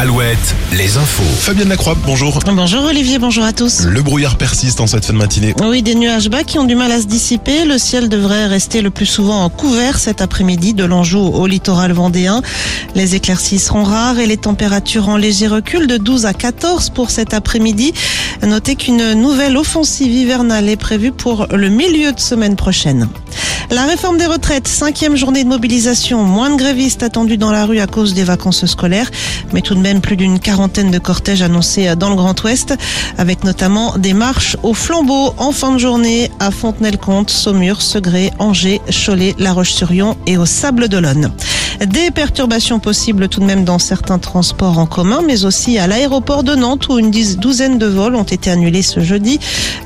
Alouette, les infos. Fabienne Lacroix, bonjour. Bonjour Olivier, bonjour à tous. Le brouillard persiste en cette fin de matinée. Oui, des nuages bas qui ont du mal à se dissiper. Le ciel devrait rester le plus souvent couvert cet après-midi de l'Anjou au littoral vendéen. Les éclaircies seront rares et les températures en léger recul de 12 à 14 pour cet après-midi. Notez qu'une nouvelle offensive hivernale est prévue pour le milieu de semaine prochaine. La réforme des retraites, cinquième journée de mobilisation, moins de grévistes attendus dans la rue à cause des vacances scolaires, mais tout de même plus d'une quarantaine de cortèges annoncés dans le Grand Ouest, avec notamment des marches au flambeau en fin de journée à Fontenay-le-Comte, Saumur, Segré, Angers, Cholet, La Roche-sur-Yon et au Sable d'Olonne. Des perturbations possibles tout de même dans certains transports en commun, mais aussi à l'aéroport de Nantes où une douzaine de vols ont été annulés ce jeudi.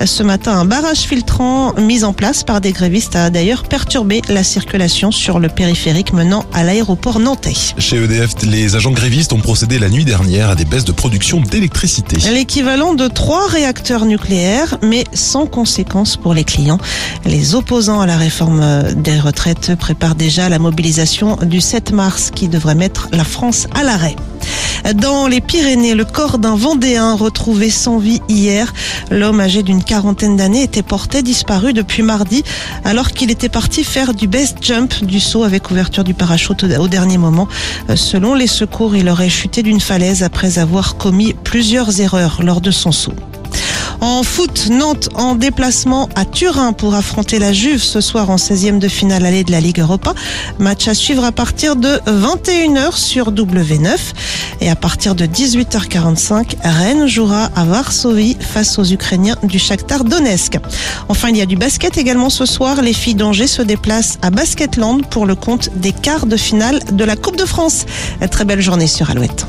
Ce matin, un barrage filtrant mis en place par des grévistes a d'ailleurs perturbé la circulation sur le périphérique menant à l'aéroport nantais. Chez EDF, les agents grévistes ont procédé la nuit dernière à des baisses de production d'électricité. L'équivalent de trois réacteurs nucléaires, mais sans conséquences pour les clients. Les opposants à la réforme des retraites préparent déjà la mobilisation du 7 mars qui devrait mettre la France à l'arrêt. Dans les Pyrénées, le corps d'un Vendéen retrouvé sans vie hier. L'homme âgé d'une quarantaine d'années était porté disparu depuis mardi alors qu'il était parti faire du best jump du saut avec ouverture du parachute au dernier moment. Selon les secours, il aurait chuté d'une falaise après avoir commis plusieurs erreurs lors de son saut. En foot, Nantes en déplacement à Turin pour affronter la Juve ce soir en 16e de finale allée de la Ligue Europa. Match à suivre à partir de 21h sur W9 et à partir de 18h45, Rennes jouera à Varsovie face aux Ukrainiens du Shakhtar Donetsk. Enfin, il y a du basket également ce soir. Les filles d'Angers se déplacent à Basketland pour le compte des quarts de finale de la Coupe de France. Très belle journée sur Alouette.